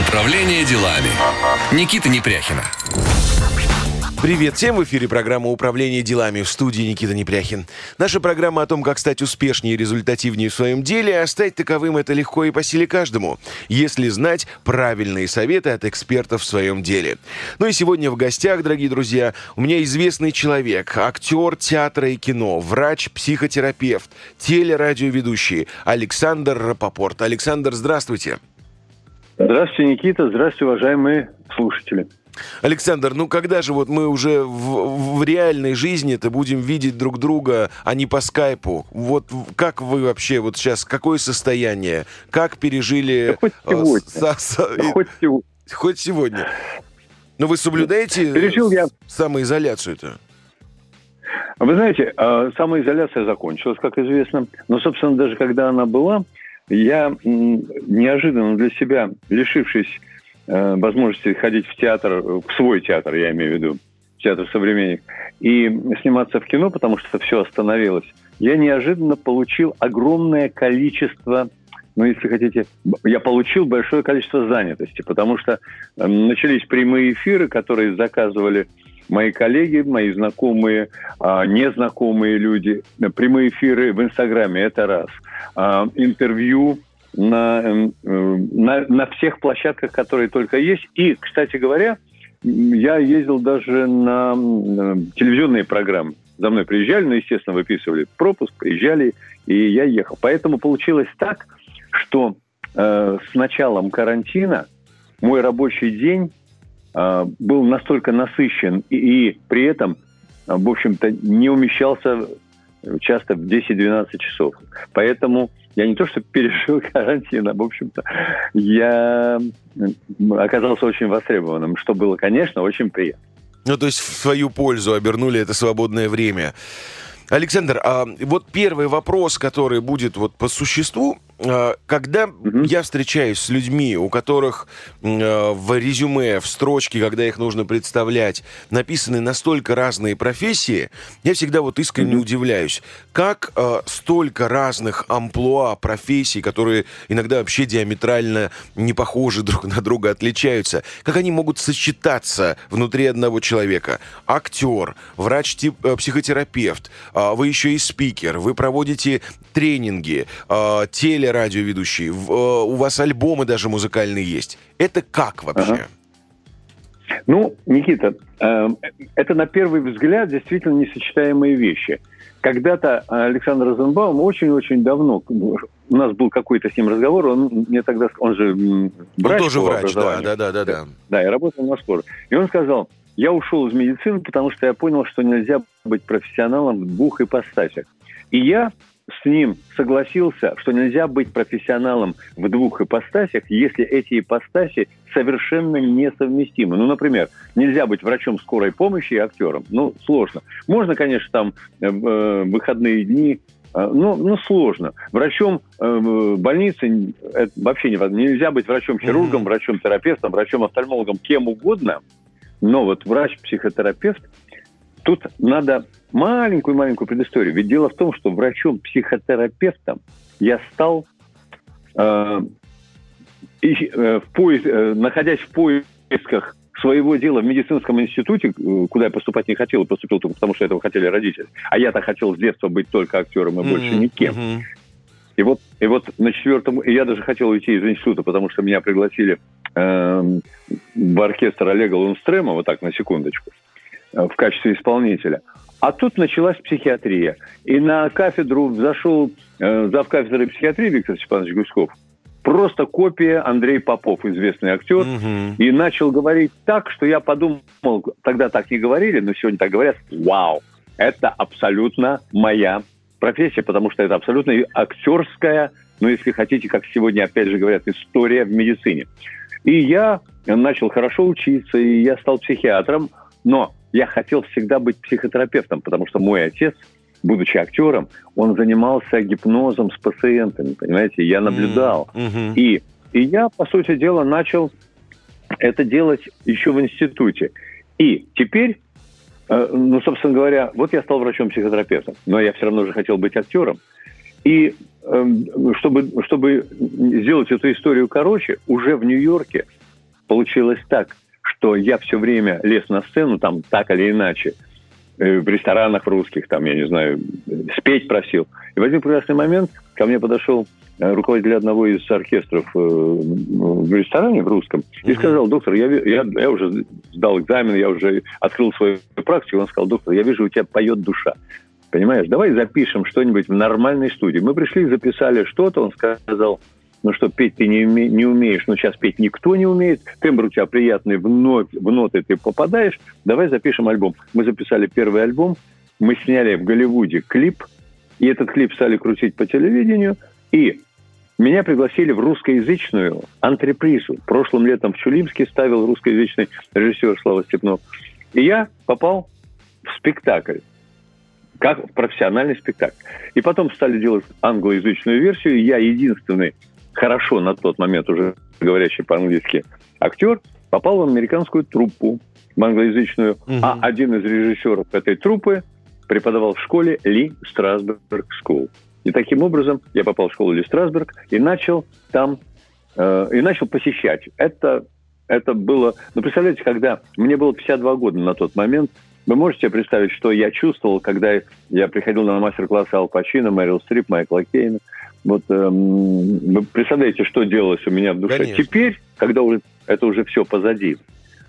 Управление делами. Никита Непряхина. Привет всем! В эфире программа «Управление делами» в студии Никита Непряхин. Наша программа о том, как стать успешнее и результативнее в своем деле, а стать таковым это легко и по силе каждому, если знать правильные советы от экспертов в своем деле. Ну и сегодня в гостях, дорогие друзья, у меня известный человек, актер театра и кино, врач, психотерапевт, телерадиоведущий Александр Рапопорт. Александр, здравствуйте! Здравствуйте, Никита. Здравствуйте, уважаемые слушатели. Александр, ну когда же вот мы уже в, в реальной жизни это будем видеть друг друга, а не по скайпу? Вот как вы вообще вот сейчас, какое состояние? Как пережили... Да хоть э, сегодня. со- со- Да хоть сегодня. хоть сегодня. Но вы соблюдаете Пережил я- самоизоляцию-то? Вы знаете, э, самоизоляция закончилась, как известно. Но, собственно, даже когда она была, я неожиданно для себя, лишившись э, возможности ходить в театр, э, в свой театр, я имею в виду, театр «Современник», и сниматься в кино, потому что все остановилось, я неожиданно получил огромное количество ну, если хотите, я получил большое количество занятости, потому что э, начались прямые эфиры, которые заказывали мои коллеги, мои знакомые, а, незнакомые люди, прямые эфиры в Инстаграме, это раз. А, интервью на, эм, э, на, на всех площадках, которые только есть. И, кстати говоря, я ездил даже на э, телевизионные программы. За мной приезжали, ну, естественно, выписывали пропуск, приезжали, и я ехал. Поэтому получилось так, что э, с началом карантина мой рабочий день был настолько насыщен и, и при этом, э, в общем-то, не умещался часто в 10-12 часов. Поэтому я не то что пережил карантин, а, в общем-то, я оказался очень востребованным, что было, конечно, очень приятно. Ну, то есть в свою пользу обернули это свободное время. Александр, а вот первый вопрос, который будет вот по существу, а, когда Мгм. я встречаюсь с людьми, у которых а, в резюме, в строчке, когда их нужно представлять, написаны настолько разные профессии, я всегда вот искренне Мгм. удивляюсь, как а, столько разных амплуа профессий, которые иногда вообще диаметрально не похожи друг на друга, отличаются, как они могут сочетаться внутри одного человека? Актер, врач-психотерапевт, а, вы еще и спикер, вы проводите тренинги, телерадиоведущий, в- а, у вас альбомы даже музыкальные есть. Это как вообще? Ага. Ну, Никита, э, это на первый взгляд действительно несочетаемые вещи. Когда-то Александр Розенбаум очень-очень давно, у нас был какой-то с ним разговор, он мне тогда, sk- он же м, Он врач тоже врач, да, да, да, да, да. Да, я работал на скорой. И он сказал, я ушел из медицины, потому что я понял, что нельзя быть профессионалом в двух ипостасях. И я с ним согласился, что нельзя быть профессионалом в двух ипостасях, если эти ипостаси совершенно несовместимы. Ну, например, нельзя быть врачом скорой помощи и актером. Ну, сложно. Можно, конечно, там э, э, выходные дни ну, ну, сложно. Врачом э, больницы это вообще невозможно. Нельзя быть врачом-хирургом, врачом-терапевтом, врачом-офтальмологом, кем угодно. Но вот врач-психотерапевт, тут надо маленькую-маленькую предысторию. Ведь дело в том, что врачом-психотерапевтом я стал, э, и, э, в поис- э, находясь в поисках своего дела в медицинском институте, э, куда я поступать не хотел, поступил только потому, что этого хотели родители. А я-то хотел с детства быть только актером и больше Мгм, никем. И вот, и вот на четвертом... И я даже хотел уйти из института, потому что меня пригласили эм, в оркестр Олега Лунстрема, вот так, на секундочку, э, в качестве исполнителя. А тут началась психиатрия. И на кафедру зашел э, завкафедры психиатрии Виктор Степанович Гуськов. Просто копия Андрей Попов, известный актер. Мгм. И начал говорить так, что я подумал, тогда так не говорили, но сегодня так говорят, вау, это абсолютно моя профессия, потому что это абсолютно актерская, ну, если хотите, как сегодня опять же говорят, история в медицине. И я начал хорошо учиться, и я стал психиатром, но я хотел всегда быть психотерапевтом, потому что мой отец, будучи актером, он занимался гипнозом с пациентами, понимаете, я наблюдал. Мгм. И, и я, по сути дела, начал это делать еще в институте. И теперь, э, ну, собственно говоря, вот я стал врачом-психотерапевтом, но я все равно же хотел быть актером. И эм, чтобы, чтобы сделать эту историю короче, уже в Нью-Йорке получилось так, что я все время лез на сцену, там так или иначе, э, в ресторанах русских, там, я не знаю, спеть просил. И в один прекрасный момент ко мне подошел э, руководитель одного из оркестров э, в ресторане в русском и сказал, доктор, я, я, я уже сдал экзамен, я уже открыл свою практику. Он сказал, доктор, я вижу, у тебя поет душа. Понимаешь, давай запишем что-нибудь в нормальной студии. Мы пришли, записали что-то, он сказал, ну что, петь ты не, не умеешь, ну сейчас петь никто не умеет, тембр у тебя приятный, в, нот, в ноты ты попадаешь, давай запишем альбом. Мы записали первый альбом, мы сняли в Голливуде клип, и этот клип стали крутить по телевидению, и меня пригласили в русскоязычную антрепризу. Прошлым летом в Чулимске ставил русскоязычный режиссер Слава Степнов. И я попал в спектакль как профессиональный спектакль. И потом стали делать англоязычную версию. Я единственный хорошо на тот момент уже говорящий по-английски актер, попал в американскую труппу, в англоязычную, угу. а один из режиссеров этой труппы преподавал в школе Ли Страсберг School. И таким образом я попал в школу Ли Страсберг и начал там, э, и начал посещать. Это, это было, ну, представляете, когда мне было 52 года на тот момент, вы можете себе представить, что я чувствовал, когда я приходил на мастер-классы Ал Пачино, Мэрил Стрип, Майкла Кейна, вот эм, вы представляете, что делалось у меня в душе. Конечно. Теперь, когда уже это уже все позади.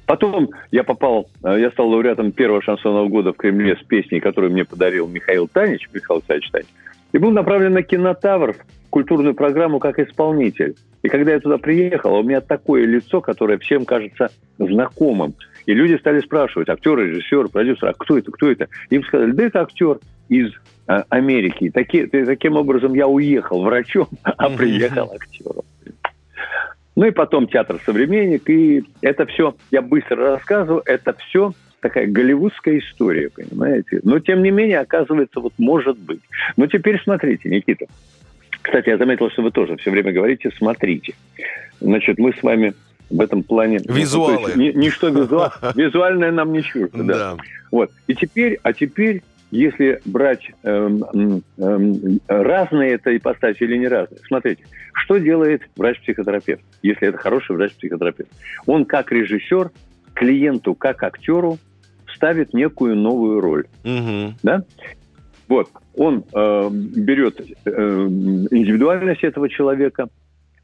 Потом я попал, э, я стал лауреатом первого шансонного года в Кремле с песней, которую мне подарил Михаил Танич, Михаил Танич Танич, и был направлен на кинотавр, культурную программу как исполнитель. И когда я туда приехал, у меня такое лицо, которое всем кажется знакомым. И люди стали спрашивать, актер, режиссер, продюсер, а кто это, кто это? Им сказали, да это актер из а, Америки. Таки, таким образом я уехал врачом, а приехал актером. Ну и потом театр «Современник», и это все, я быстро рассказываю, это все такая голливудская история, понимаете? Но, тем не менее, оказывается, вот может быть. Но теперь смотрите, Никита. Кстати, я заметил, что вы тоже все время говорите «смотрите». Значит, мы с вами в этом плане... Визуалы. Ну, есть, ничто визуал, визуальное нам не чуждо, да. да. Вот. И теперь, а теперь если брать эм, эм, разные это ипостаси или не разные, смотрите, что делает врач-психотерапевт, если это хороший врач-психотерапевт? Он как режиссер клиенту, как актеру ставит некую новую роль. Угу. Да? Вот, он э, берет э, индивидуальность этого человека,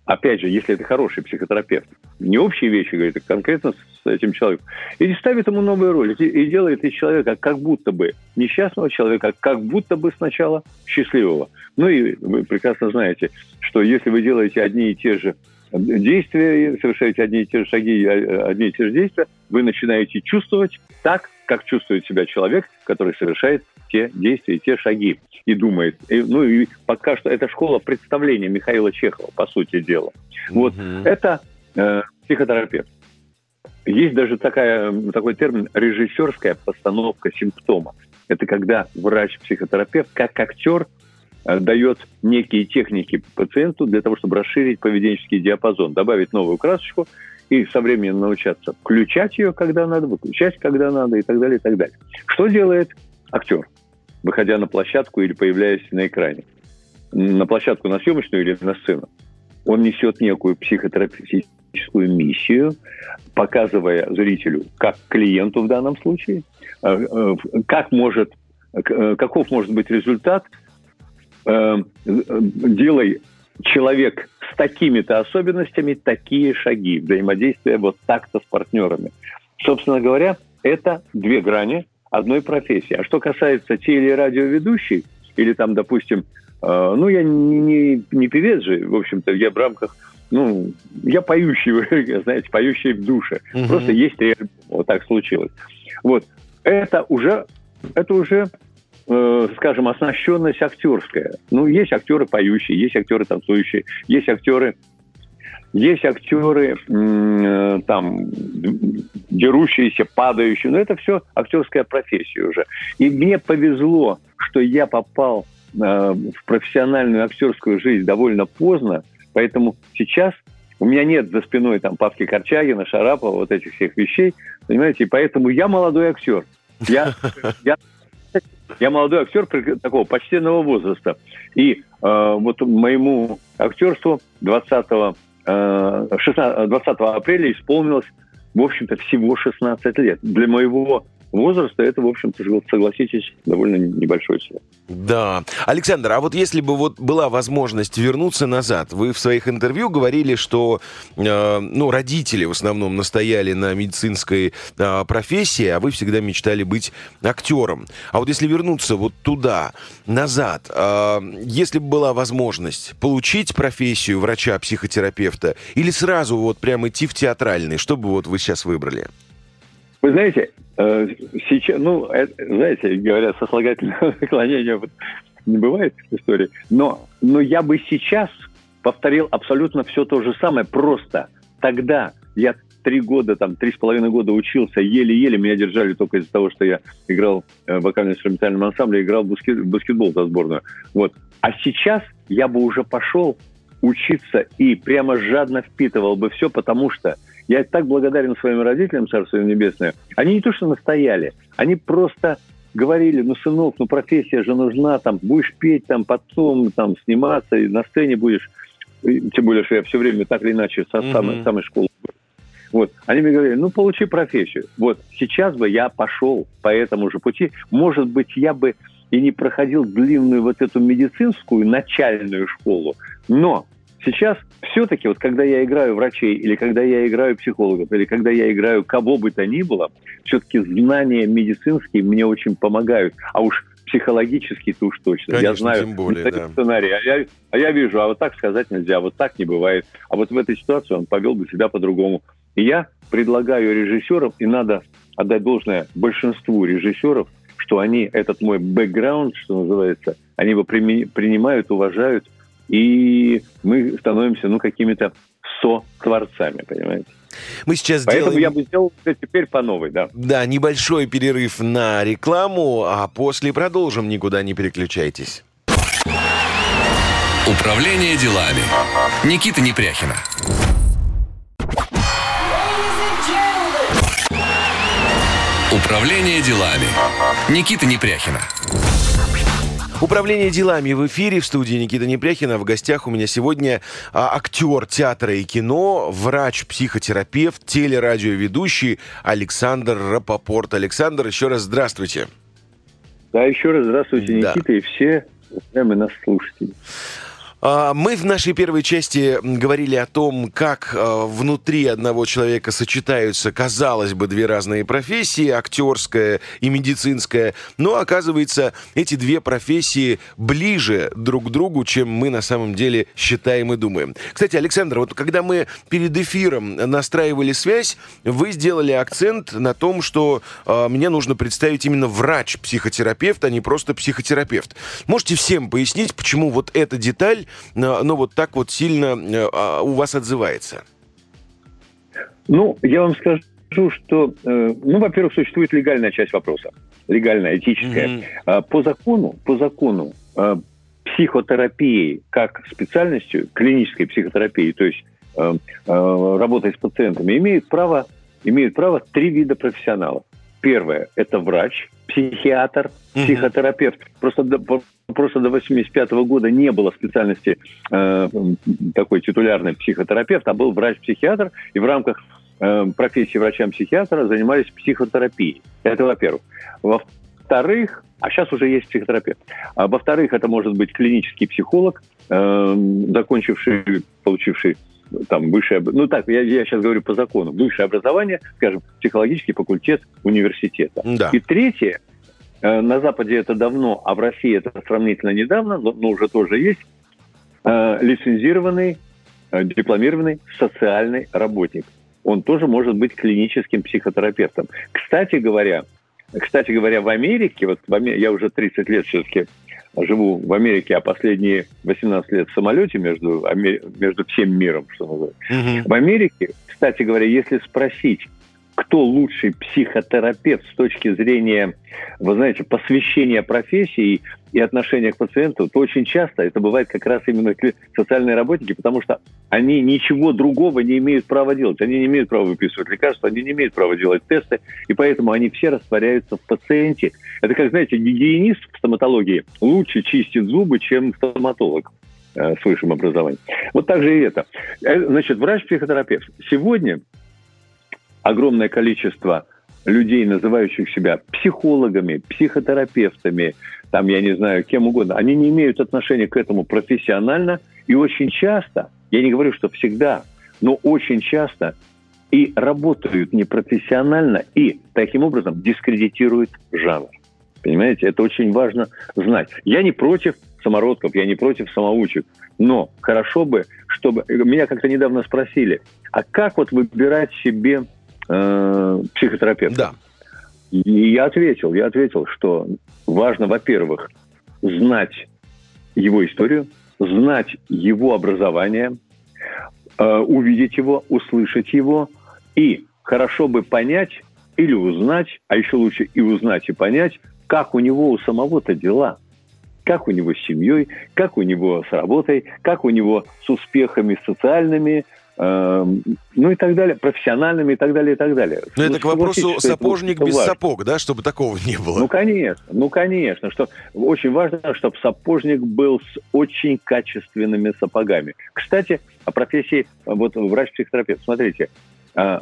опять же, если это хороший психотерапевт, не общие вещи говорит, а конкретно с этим человеком, и ставит ему новую роль, и делает из человека как будто бы несчастного человека, как будто бы сначала счастливого. Ну и вы прекрасно знаете, что если вы делаете одни и те же действия, совершаете одни и те же шаги, одни и те же действия, вы начинаете чувствовать так, как чувствует себя человек, который совершает те действия, те шаги и думает. И, ну и пока что это школа представления Михаила Чехова, по сути дела. Mm-hmm. Вот это э, психотерапевт. Есть даже такая, такой термин режиссерская постановка симптома. Это когда врач-психотерапевт, как актер, э, дает некие техники пациенту для того, чтобы расширить поведенческий диапазон, добавить новую красочку и со временем научаться включать ее, когда надо, выключать, когда надо и так далее, и так далее. Что делает актер? выходя на площадку или появляясь на экране. На площадку, на съемочную или на сцену. Он несет некую психотерапевтическую миссию, показывая зрителю, как клиенту в данном случае, э, э, как может, э, каков может быть результат, делай человек с такими-то особенностями такие шаги взаимодействия вот так-то с партнерами. Собственно говоря, это две грани одной профессии. А что касается телерадиоведущей, или там, допустим, э, ну, я не, не, не певец же, в общем-то, я в рамках, ну, я поющий, знаете, поющий в душе. Угу. Просто есть альбом, вот так случилось. Вот, это уже, это уже э, скажем, оснащенность актерская. Ну, есть актеры поющие, есть актеры танцующие, есть актеры есть актеры, э, там, дерущиеся, падающие, но это все актерская профессия уже. И мне повезло, что я попал э, в профессиональную актерскую жизнь довольно поздно, поэтому сейчас у меня нет за спиной там Павки Корчагина, Шарапова, вот этих всех вещей, понимаете, и поэтому я молодой актер. Я, я, я молодой актер такого почтенного возраста. И э, вот моему актерству 20 16, 20 апреля исполнилось, в общем-то, всего 16 лет. Для моего возраста это, в общем-то, согласитесь, довольно небольшой срок. Да. Александр, а вот если бы вот была возможность вернуться назад, вы в своих интервью говорили, что э, ну, родители в основном настояли на медицинской э, профессии, а вы всегда мечтали быть актером. А вот если вернуться вот туда, назад, э, если бы была возможность получить профессию врача-психотерапевта или сразу вот прям идти в театральный, что бы вот вы сейчас выбрали? Вы знаете, э, сейчас, ну, это, знаете, говорят, сослагательное наклонение не бывает в истории, но, но я бы сейчас повторил абсолютно все то же самое, просто тогда я три года, там, три с половиной года учился, еле-еле меня держали только из-за того, что я играл в вокально-инструментальном ансамбле, играл в баскет, баскетбол за сборную. Вот. А сейчас я бы уже пошел учиться и прямо жадно впитывал бы все, потому что я так благодарен своим родителям, Царство Небесное. Они не то что настояли, они просто говорили, ну, сынок, ну, профессия же нужна, там, будешь петь, там, потом, там, сниматься, и на сцене будешь, тем более, что я все время так или иначе со mm-hmm. самой, самой школы вот. Они мне говорили, ну, получи профессию. Вот. Сейчас бы я пошел по этому же пути. Может быть, я бы и не проходил длинную вот эту медицинскую начальную школу, но Сейчас все-таки, вот когда я играю врачей, или когда я играю психологов, или когда я играю кого бы то ни было, все-таки знания медицинские мне очень помогают. А уж психологически-то уж точно. Конечно, я знаю тем более, да. сценарий, а я, а я вижу, а вот так сказать нельзя, вот так не бывает. А вот в этой ситуации он повел бы себя по-другому. И я предлагаю режиссерам, и надо отдать должное большинству режиссеров, что они этот мой бэкграунд, что называется, они его принимают, уважают, и мы становимся, ну, какими-то со-творцами, понимаете? Мы сейчас Поэтому делаем... я бы сделал теперь по новой, да. Да, небольшой перерыв на рекламу, а после продолжим, никуда не переключайтесь. Управление делами. Никита Непряхина. Управление делами. Никита Непряхина. Управление делами в эфире в студии Никита Непряхина. В гостях у меня сегодня а, актер театра и кино, врач-психотерапевт, телерадиоведущий Александр Рапопорт. Александр, еще раз здравствуйте. Да, еще раз здравствуйте, Никита, да. и все уважаемые нас слушатели. А, мы в нашей первой части говорили о том, как а, внутри одного человека сочетаются, казалось бы, две разные профессии, актерская и медицинская, но оказывается, эти две профессии ближе друг к другу, чем мы на самом деле считаем и думаем. Кстати, Александр, вот когда мы перед эфиром настраивали связь, вы сделали акцент на том, что э, мне нужно представить именно врач-психотерапевт, а не просто психотерапевт. Можете всем пояснить, почему вот эта деталь ну, вот так вот сильно э, а, у вас отзывается? Ну, я вам скажу, что, э, ну, во-первых, существует легальная часть вопроса, легальная, этическая. Mm-hmm. По закону, по закону э, психотерапии как специальностью, клинической психотерапии, то есть работой с пациентами, имеют право, имеют право три вида профессионалов. Первое – это врач, психиатр, психотерапевт. Просто до, просто до 85 -го года не было специальности э, такой титулярный психотерапевт, а был врач-психиатр, и в рамках э, профессии врача-психиатра занимались психотерапией. Это во-первых. Во-вторых, а сейчас уже есть психотерапевт. А во-вторых, это может быть клинический психолог, э, закончивший, получивший там высшее, ну так, я, я сейчас говорю по закону, высшее образование, скажем, психологический факультет университета. Да. И третье, э, на Западе это давно, а в России это сравнительно недавно, но, но уже тоже есть, э, лицензированный, э, дипломированный социальный работник. Он тоже может быть клиническим психотерапевтом. Кстати говоря, кстати говоря, в Америке, вот в Америке, я уже 30 лет все-таки живу в Америке, а последние 18 лет в самолете между, между всем миром, что называется. Угу. В Америке, кстати говоря, если спросить, кто лучший психотерапевт с точки зрения, вы знаете, посвящения профессии и отношения к пациенту, то очень часто это бывает как раз именно социальные работники, потому что они ничего другого не имеют права делать. Они не имеют права выписывать лекарства, они не имеют права делать тесты, и поэтому они все растворяются в пациенте. Это как, знаете, гигиенист в стоматологии лучше чистит зубы, чем стоматолог. э, с высшим образованием. Вот так же и это. Э, значит, врач-психотерапевт. Сегодня огромное количество людей, называющих себя психологами, психотерапевтами, там, я не знаю, кем угодно, они не имеют отношения к этому профессионально, и очень часто, я не говорю, что всегда, но очень часто и работают непрофессионально, и таким образом дискредитируют жанр. Понимаете, это очень важно знать. Я не против самородков, я не против самоучек, но хорошо бы, чтобы... Меня как-то недавно спросили, а как вот выбирать себе э, психотерапевта? Да. И я ответил, я ответил, что важно, во-первых, знать его историю, знать его образование, э, увидеть его, услышать его, и хорошо бы понять или узнать, а еще лучше и узнать, и понять, как у него у самого-то дела. Как у него с семьей, как у него с работой, как у него с успехами социальными, ну и так далее, профессиональными и так далее, и так далее. Но ну, это к вопросу сапожник без важно. сапог, да, чтобы такого не было. Ну, конечно, ну, конечно, что очень важно, чтобы сапожник был с очень качественными сапогами. Кстати, о профессии вот врач-психотерапевт. Смотрите, а,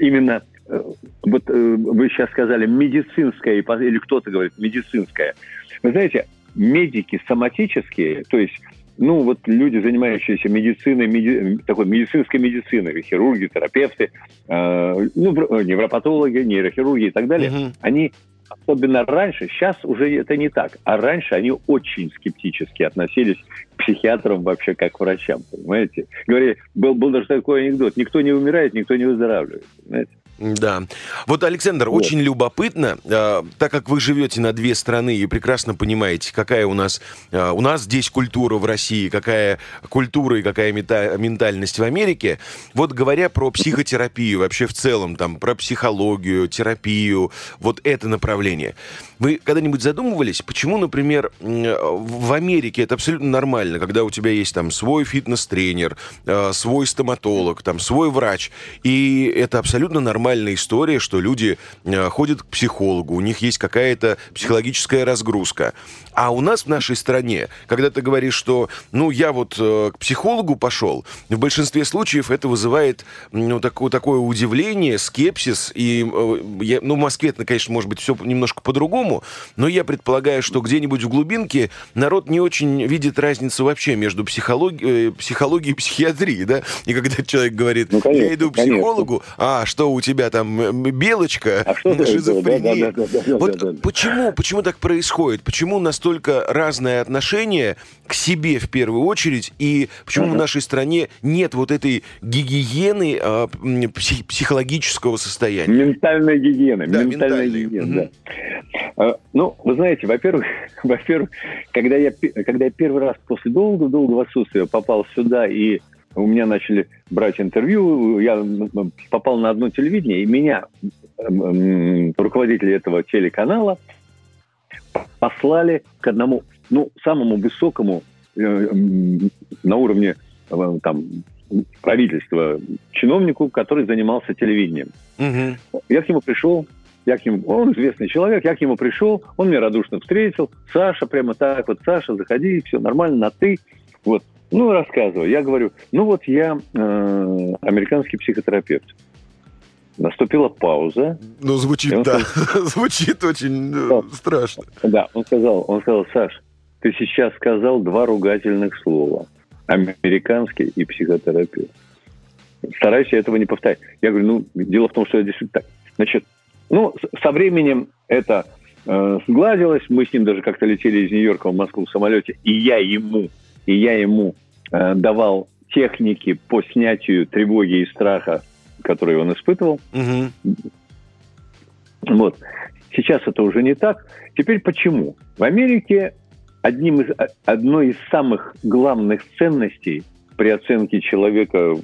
именно э, вот э, вы сейчас сказали медицинская, или кто-то говорит медицинская. Вы знаете, медики соматические, то есть ну, вот люди, занимающиеся медициной, меди... такой медицинской медициной, хирурги, терапевты, э, ну, невропатологи, нейрохирурги и так далее, угу. они особенно раньше, сейчас уже это не так, а раньше они очень скептически относились к психиатрам вообще как к врачам, понимаете? Говорили, был, был даже такой анекдот, никто не умирает, никто не выздоравливает, понимаете? Да. Вот, Александр, вот. очень любопытно, э, так как вы живете на две страны и прекрасно понимаете, какая у нас, э, у нас здесь культура в России, какая культура и какая мета, ментальность в Америке. Вот говоря про психотерапию вообще в целом, там, про психологию, терапию, вот это направление. Вы когда-нибудь задумывались, почему, например, в Америке это абсолютно нормально, когда у тебя есть там свой фитнес-тренер, э, свой стоматолог, там свой врач, и это абсолютно нормальная история, что люди э, ходят к психологу, у них есть какая-то психологическая разгрузка. А у нас в нашей стране, когда ты говоришь, что, ну, я вот э, к психологу пошел, в большинстве случаев это вызывает, ну, такое, такое удивление, скепсис. И, э, ну, в Москве, это, конечно, может быть все немножко по-другому, но я предполагаю, что где-нибудь в глубинке народ не очень видит разницу вообще между психологией, э, психологией и психиатрией, да? И когда человек говорит, ну, конечно, я иду к психологу, конечно. а что у тебя там белочка, а шизофрения. Да, да, да, да, вот почему, почему так происходит? Почему нас настолько разное отношение к себе в первую очередь, и почему uh-huh. в нашей стране нет вот этой гигиены а, псих- психологического состояния? Ментальная гигиена. Да, ментальная гигиена, uh-huh. да. А, ну, вы знаете, во-первых, во-первых, когда я, когда я первый раз после долгого-долгого отсутствия попал сюда и у меня начали брать интервью, я попал на одно телевидение, и меня руководитель этого телеканала послали к одному, ну, самому высокому э, на уровне э, там, правительства чиновнику, который занимался телевидением. Угу. Я к нему пришел, я к нему, он известный человек, я к нему пришел, он меня радушно встретил. Саша, прямо так вот, Саша, заходи, все нормально, на ты. Вот. Ну, рассказываю. Я говорю, ну вот я э, американский психотерапевт. Наступила пауза. Ну, звучит, да. Сказал, звучит очень э, страшно. Да, он сказал, он сказал, Саш, ты сейчас сказал два ругательных слова. Американский и психотерапевт. Старайся этого не повторять. Я говорю, ну, дело в том, что я действительно так. Значит, ну, со временем это э, сгладилось. Мы с ним даже как-то летели из Нью-Йорка в Москву в самолете, и я ему, и я ему э, давал техники по снятию тревоги и страха который он испытывал. Угу. Вот. Сейчас это уже не так. Теперь почему? В Америке одним из, одной из самых главных ценностей при оценке человека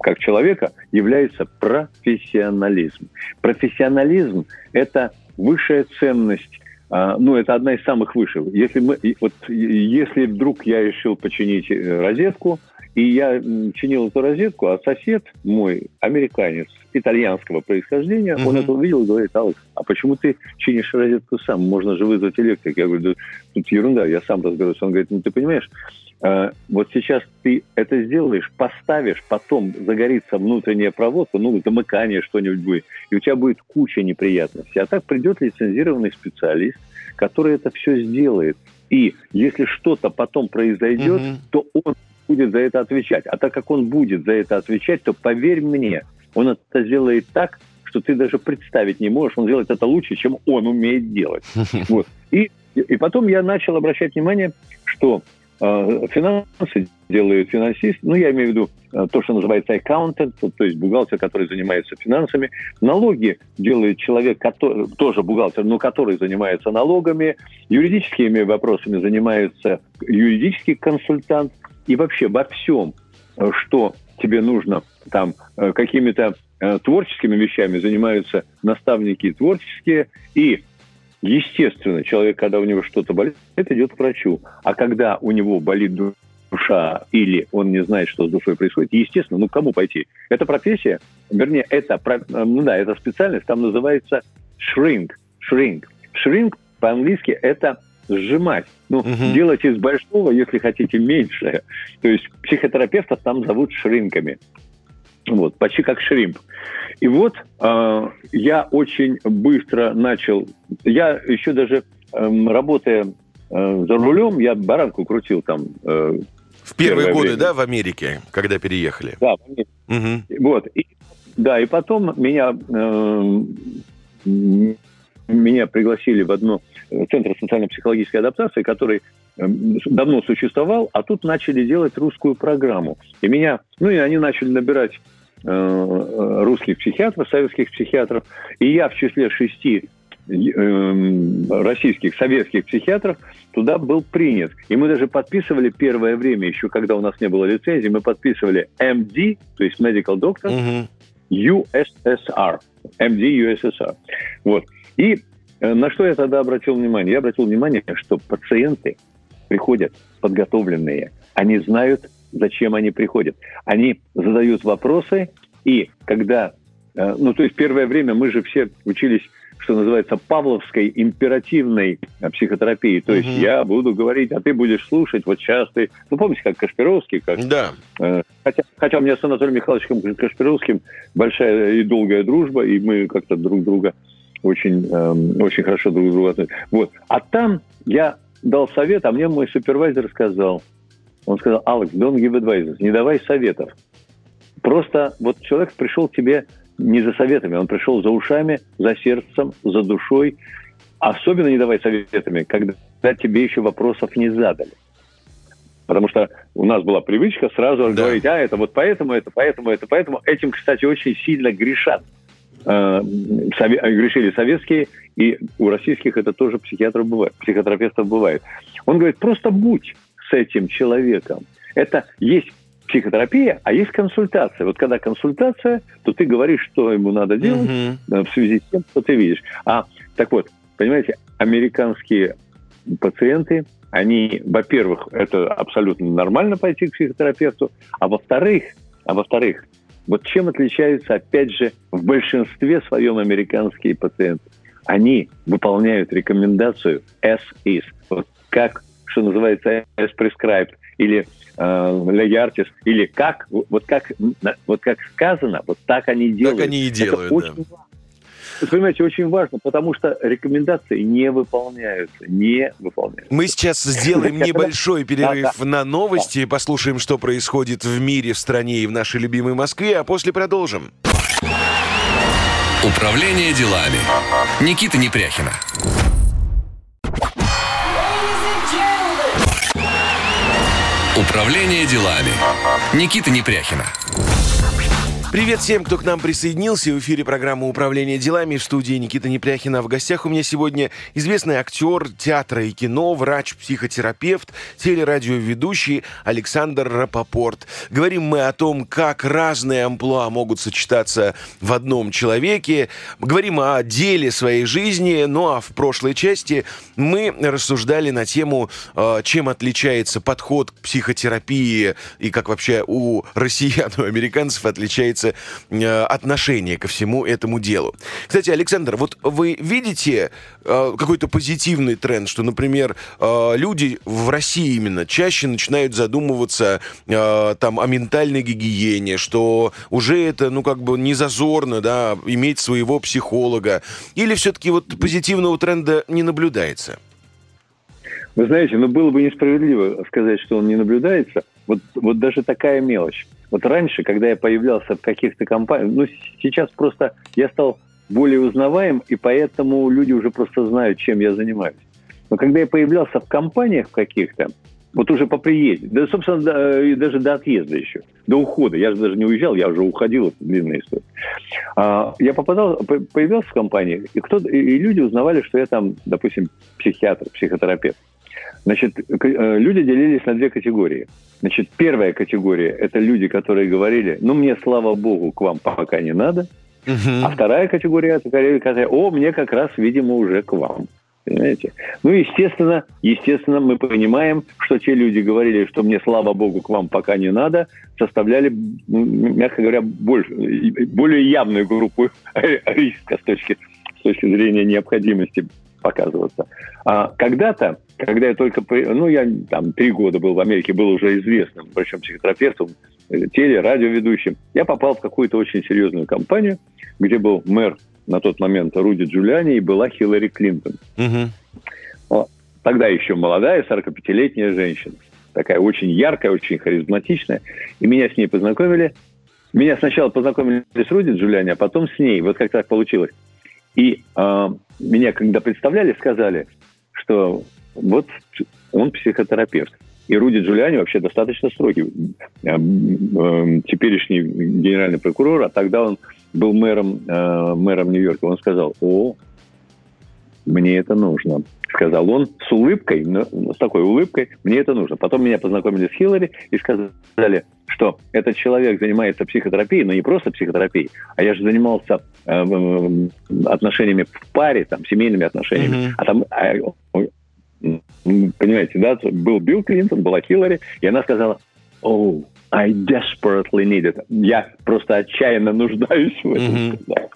как человека является профессионализм. Профессионализм – это высшая ценность а, ну, это одна из самых высших. Если, мы, вот, если вдруг я решил починить э, розетку, и я чинил эту розетку, а сосед мой, американец, итальянского происхождения, mm-hmm. он это увидел и говорит, Алекс, а почему ты чинишь розетку сам? Можно же вызвать электрик. Я говорю, да тут ерунда, я сам разберусь. Он говорит, ну ты понимаешь, вот сейчас ты это сделаешь, поставишь, потом загорится внутренняя проводка, ну, замыкание что-нибудь будет, и у тебя будет куча неприятностей. А так придет лицензированный специалист, который это все сделает. И если что-то потом произойдет, mm-hmm. то он будет за это отвечать. А так как он будет за это отвечать, то поверь мне, он это сделает так, что ты даже представить не можешь. Он делает это лучше, чем он умеет делать. Вот. И, и потом я начал обращать внимание, что э, финансы делают финансист, ну, я имею в виду э, то, что называется accountant, то есть бухгалтер, который занимается финансами. Налоги делает человек, который, тоже бухгалтер, но который занимается налогами. Юридическими вопросами занимается юридический консультант. И вообще во всем, э, что тебе нужно там какими-то творческими вещами занимаются наставники творческие, и естественно, человек, когда у него что-то болит, идет к врачу. А когда у него болит душа или он не знает, что с душой происходит, естественно, ну кому пойти? Это профессия, вернее, это, ну да, это специальность, там называется shrink. Shrink. Shrink по-английски это сжимать. Ну, угу. делать из большого, если хотите, меньшее. То есть психотерапевтов там зовут шринками. Вот, почти как шримп. И вот э, я очень быстро начал... Я еще даже э, работая э, за рулем, я баранку крутил там... Э, в первые годы, время. да, в Америке, когда переехали? Да, в Америке. Угу. Вот. И, да, и потом меня... Э, меня пригласили в одно центр социально-психологической адаптации, который эм, давно существовал, а тут начали делать русскую программу. И меня, ну и они начали набирать э, э русских психиатров, советских психиатров, и я в числе шести э, российских, советских психиатров туда был принят. И мы даже подписывали первое время, еще когда у нас не было лицензии, мы подписывали MD, то есть Medical Doctor, угу. USSR. MD USSR. Вот. И на что я тогда обратил внимание? Я обратил внимание, что пациенты приходят подготовленные. Они знают, зачем они приходят. Они задают вопросы, и когда... Э, ну, то есть первое время мы же все учились что называется, павловской императивной э, психотерапии. То есть угу. я буду говорить, а ты будешь слушать. Вот сейчас ты... Ну, помните, как Кашпировский? Как, да. Э, хотя, хотя у меня с Анатолием Михайловичем Кашпировским большая и долгая дружба, и мы как-то друг друга очень, э, очень хорошо друг к другу относятся. Вот. А там я дал совет, а мне мой супервайзер сказал, он сказал, Алекс, don't give advice, не давай советов. Просто вот человек пришел к тебе не за советами, он пришел за ушами, за сердцем, за душой. Особенно не давай советами, когда тебе еще вопросов не задали. Потому что у нас была привычка сразу да. говорить, а это вот поэтому, это поэтому, это поэтому. Этим, кстати, очень сильно грешат Грешили советские, и у российских это тоже психиатров бывает, психотерапевтов бывает. Он говорит, просто будь с этим человеком. Это есть психотерапия, а есть консультация. Вот когда консультация, то ты говоришь, что ему надо делать угу. в связи с тем, что ты видишь. А так вот, понимаете, американские пациенты, они, во-первых, это абсолютно нормально пойти к психотерапевту, а во-вторых, а во-вторых, вот чем отличаются, опять же, в большинстве своем американские пациенты? Они выполняют рекомендацию as is. Вот как, что называется, as prescribed или э, или как, вот как, вот как сказано, вот так они делают. Так они и делают, Это очень да. Вы понимаете, очень важно, потому что рекомендации не выполняются, не выполняются. Мы сейчас сделаем небольшой перерыв на новости, послушаем, что происходит в мире, в стране и в нашей любимой Москве, а после продолжим. Управление делами. Никита Непряхина. Управление делами. Никита Непряхина. Привет всем, кто к нам присоединился. В эфире программа «Управление делами» в студии Никита Непряхина. В гостях у меня сегодня известный актер театра и кино, врач-психотерапевт, телерадиоведущий Александр Рапопорт. Говорим мы о том, как разные амплуа могут сочетаться в одном человеке. Говорим о деле своей жизни. Ну а в прошлой части мы рассуждали на тему, э, чем отличается подход к психотерапии и как вообще у россиян, у американцев отличается называется, э, отношение ко всему этому делу. Кстати, Александр, вот вы видите э, какой-то позитивный тренд, что, например, э, люди в России именно чаще начинают задумываться там о ментальной гигиене, что уже это, ну, как бы не зазорно, да, иметь своего психолога, или все-таки вот позитивного тренда не наблюдается? Вы знаете, ну было бы несправедливо сказать, что он не наблюдается. Вот, вот даже такая мелочь. Вот раньше, когда я появлялся в каких-то компаниях, ну, сейчас просто я стал более узнаваем, и поэтому люди уже просто знают, чем я занимаюсь. Но когда я появлялся в компаниях каких-то, вот уже по приезде, да, собственно, да, и даже до отъезда еще, до ухода, я же даже не уезжал, я уже уходил, это длинная история. А, я попадал, появлялся в компании, и, кто, и люди узнавали, что я там, допустим, психиатр, психотерапевт. Значит, э, люди делились на две категории. Значит, первая категория – это люди, которые говорили, ну, мне, слава богу, к вам пока не надо. Угу. А вторая категория – это которые, о, мне как раз, видимо, уже к вам. Понимаете? Ну, естественно, естественно, мы понимаем, что те люди говорили, что мне, слава богу, к вам пока не надо, составляли, мягко говоря, больше, более явную группу риска с точки, с точки зрения необходимости показываться. А когда-то, когда я только, ну, я там три года был в Америке, был уже известным врачом-психотерапевтом, э, теле, радиоведущим, я попал в какую-то очень серьезную компанию, где был мэр на тот момент Руди Джулиани и была Хиллари Клинтон. Угу. Тогда еще молодая, 45-летняя женщина. Такая очень яркая, очень харизматичная. И меня с ней познакомили. Меня сначала познакомили с Руди Джулиани, а потом с ней. Вот как так получилось. И э, меня, когда представляли, сказали, что вот он психотерапевт. И Руди Джулиани вообще достаточно строгий. Э, э, теперешний генеральный прокурор, а тогда он был мэром, мэром Нью-Йорка. Он сказал, о, мне это нужно сказал он с улыбкой, с такой улыбкой, мне это нужно. Потом меня познакомили с Хиллари и сказали, что этот человек занимается психотерапией, но не просто психотерапией, а я же занимался э, отношениями в паре, там, семейными отношениями. Mm-hmm. А там, а, понимаете, да, был Билл Клинтон, была Хиллари, и она сказала, oh, I desperately need it. Я просто отчаянно нуждаюсь в этом. Mm-hmm.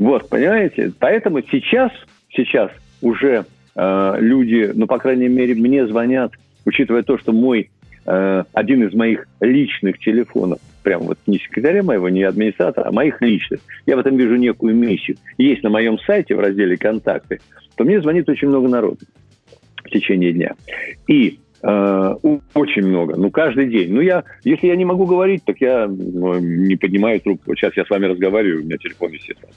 Вот, понимаете? Поэтому сейчас, сейчас уже Э, люди, ну, по крайней мере, мне звонят, учитывая то, что мой э, один из моих личных телефонов, прям вот не секретаря моего, не администратора, а моих личных, я в этом вижу некую миссию, есть на моем сайте в разделе «Контакты», то мне звонит очень много народу в течение дня. И э, очень много, ну, каждый день. Ну, я, если я не могу говорить, так я ну, не поднимаю трубку. сейчас я с вами разговариваю, у меня телефон, естественно,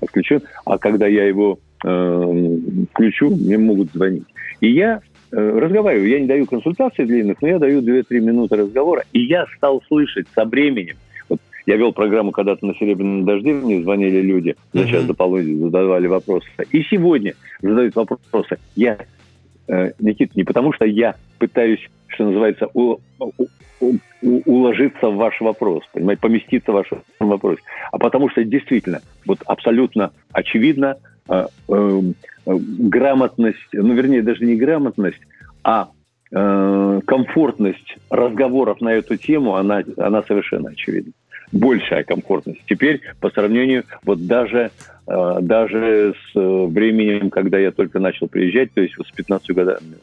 отключен. А когда я его э, включу, мне могут звонить. И я э, разговариваю, я не даю консультаций длинных, но я даю 2-3 минуты разговора, и я стал слышать со временем, вот я вел программу когда-то на «Серебряном дожде», мне звонили люди, за час до полудня задавали вопросы. И сегодня задают вопросы. Я, э, Никита, не потому что я пытаюсь, что называется, у, у, у, уложиться в ваш вопрос, понимаете, поместиться в ваш вопрос, а потому что действительно, вот абсолютно очевидно, э, э, грамотность, ну, вернее, даже не грамотность, а э, комфортность разговоров на эту тему, она, она совершенно очевидна. Большая комфортность. Теперь по сравнению вот даже, э, даже с временем, когда я только начал приезжать, то есть вот с 15 годами,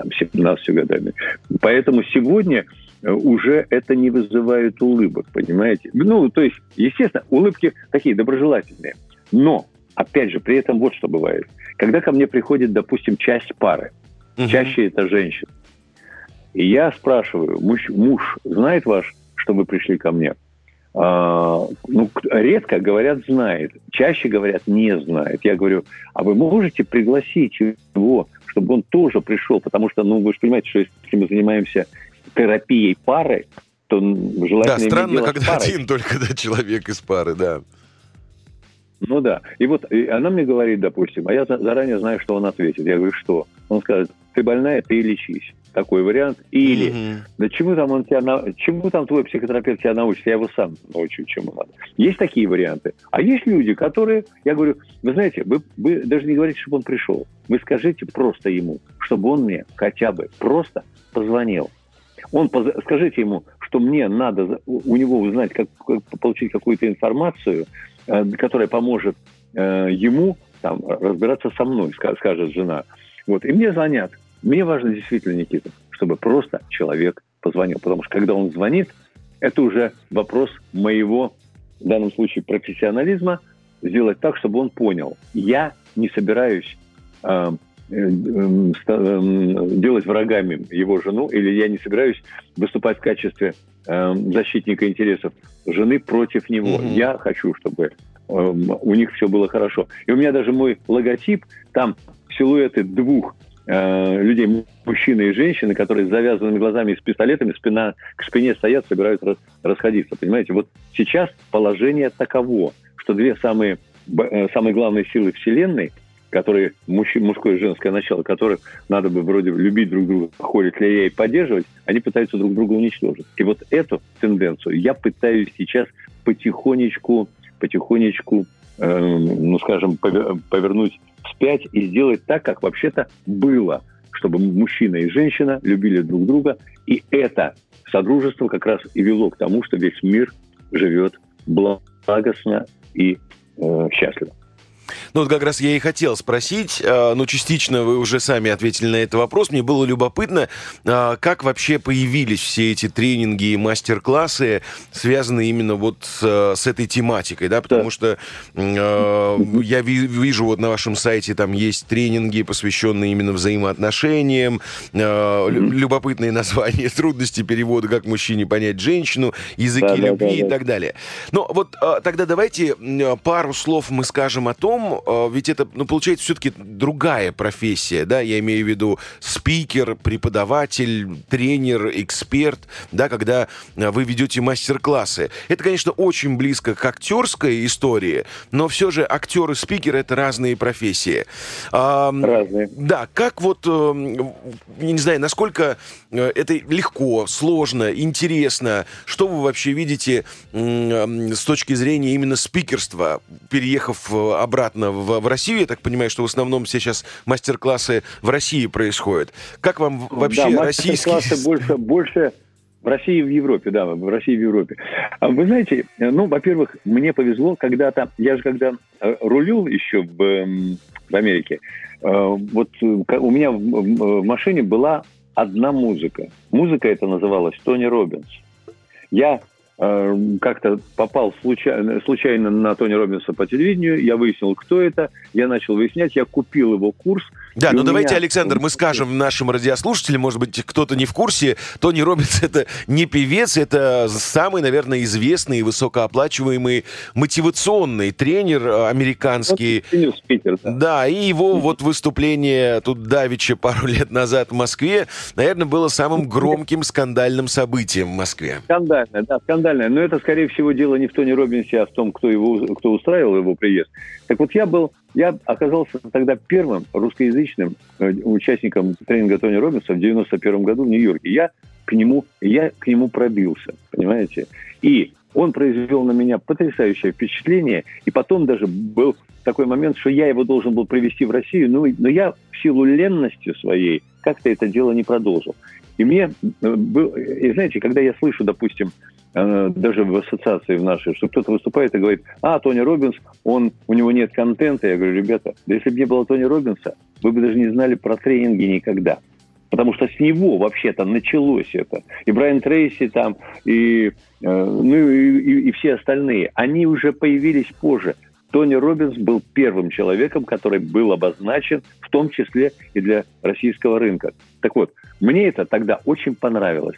там, 17 годами. Поэтому сегодня э, уже это не вызывает улыбок, понимаете? Ну, то есть, естественно, улыбки такие доброжелательные. Но Опять же, при этом вот что бывает. Когда ко мне приходит, допустим, часть пары, угу. чаще это женщина, и я спрашиваю, муж, муж знает ваш, что вы пришли ко мне? А, ну, редко говорят, знает. Чаще говорят, не знает. Я говорю, а вы можете пригласить его, чтобы он тоже пришел? Потому что, ну, вы же понимаете, что если мы занимаемся терапией пары, то желательно Да, странно, когда один только да, человек из пары, да. Ну да. И вот и она мне говорит, допустим, а я заранее знаю, что он ответит. Я говорю, что? Он скажет, ты больная, ты лечись. Такой вариант. Или, mm-hmm. да чему там он тебя, чему там твой психотерапевт тебя научит? Я его сам научу, чему надо. Есть такие варианты. А есть люди, которые, я говорю, вы знаете, вы, вы даже не говорите, чтобы он пришел. Вы скажите просто ему, чтобы он мне хотя бы просто позвонил. Он поз... скажите ему, что мне надо у него узнать, как, как получить какую-то информацию, которая поможет э, ему там, разбираться со мной, скажет жена. Вот. И мне звонят. Мне важно действительно, Никита, чтобы просто человек позвонил. Потому что когда он звонит, это уже вопрос моего, в данном случае, профессионализма, сделать так, чтобы он понял. Я не собираюсь э, э, э, делать врагами его жену, или я не собираюсь выступать в качестве э, защитника интересов жены против него. Mm-hmm. Я хочу, чтобы э, у них все было хорошо. И у меня даже мой логотип, там силуэты двух э, людей, мужчины и женщины, которые с завязанными глазами и с пистолетами спина к спине стоят, собираются рас, расходиться. Понимаете, вот сейчас положение таково, что две самые, э, самые главные силы Вселенной, которые мужч, мужское и женское начало, которых надо бы вроде любить друг друга, ходить ли и поддерживать, они пытаются друг друга уничтожить. И вот эту тенденцию я пытаюсь сейчас потихонечку, потихонечку, э, ну, скажем, повернуть вспять и сделать так, как вообще-то было, чтобы мужчина и женщина любили друг друга. И это содружество как раз и вело к тому, что весь мир живет благостно и э, счастливо. Ну, вот как раз я и хотел спросить, э, ну, частично вы уже сами ответили на этот вопрос. Мне было любопытно, э, как вообще появились все эти тренинги и мастер-классы, связанные именно вот с этой тематикой, да, потому да. что э, я вижу вот на вашем сайте там есть тренинги, посвященные именно взаимоотношениям, любопытные названия, трудности перевода, как мужчине понять женщину, языки да, любви да, да, и так далее. Но вот тогда давайте пару слов мы скажем о том, Э, ведь это, ну, получается, все-таки другая профессия, да, я имею в виду спикер, преподаватель, тренер, эксперт, да, когда э, вы ведете мастер-классы. Это, конечно, очень близко к актерской истории, но все же актер и спикер — это разные профессии. Разные. Да, как вот, э, я не знаю, насколько это легко, сложно, интересно, что вы вообще видите с точки зрения именно спикерства, переехав обратно в, в Россию. Я так понимаю, что в основном сейчас мастер-классы в России происходят. Как вам вообще да, российский... мастер-классы больше, больше в России и в Европе, да, в России и в Европе. А вы знаете, ну, во-первых, мне повезло когда-то, я же когда э, рулил еще в, в Америке, э, вот э, у меня в машине была одна музыка. Музыка это называлась Тони Робинс. Я Э, как-то попал случайно, случайно на Тони Робинса по телевидению, я выяснил, кто это, я начал выяснять, я купил его курс. Да, ну давайте, меня... Александр, мы скажем нашим радиослушателям, может быть, кто-то не в курсе, Тони Робинс это не певец, это самый, наверное, известный и высокооплачиваемый мотивационный тренер э, американский. Вот, спикер, да. да, и его вот выступление тут Давича пару лет назад в Москве, наверное, было самым громким скандальным событием в Москве. Скандальное, да, скандальное. Но это, скорее всего, дело не в Тони Робинсе, а в том, кто, его, кто устраивал его приезд. Так вот, я был, я оказался тогда первым русскоязычным э, участником тренинга Тони Робинса в 91 году в Нью-Йорке. Я к нему, я к нему пробился, понимаете? И он произвел на меня потрясающее впечатление. И потом даже был такой момент, что я его должен был привезти в Россию, но, но я в силу ленности своей как-то это дело не продолжил. И мне э, и знаете, когда я слышу, допустим, даже в ассоциации в нашей, что кто-то выступает и говорит, а, Тони Робинс, он, у него нет контента. Я говорю, ребята, да если бы не было Тони Робинса, вы бы даже не знали про тренинги никогда. Потому что с него вообще-то началось это. И Брайан Трейси там, и, э, ну, и, и, и все остальные. Они уже появились позже. Тони Робинс был первым человеком, который был обозначен, в том числе и для российского рынка. Так вот, мне это тогда очень понравилось.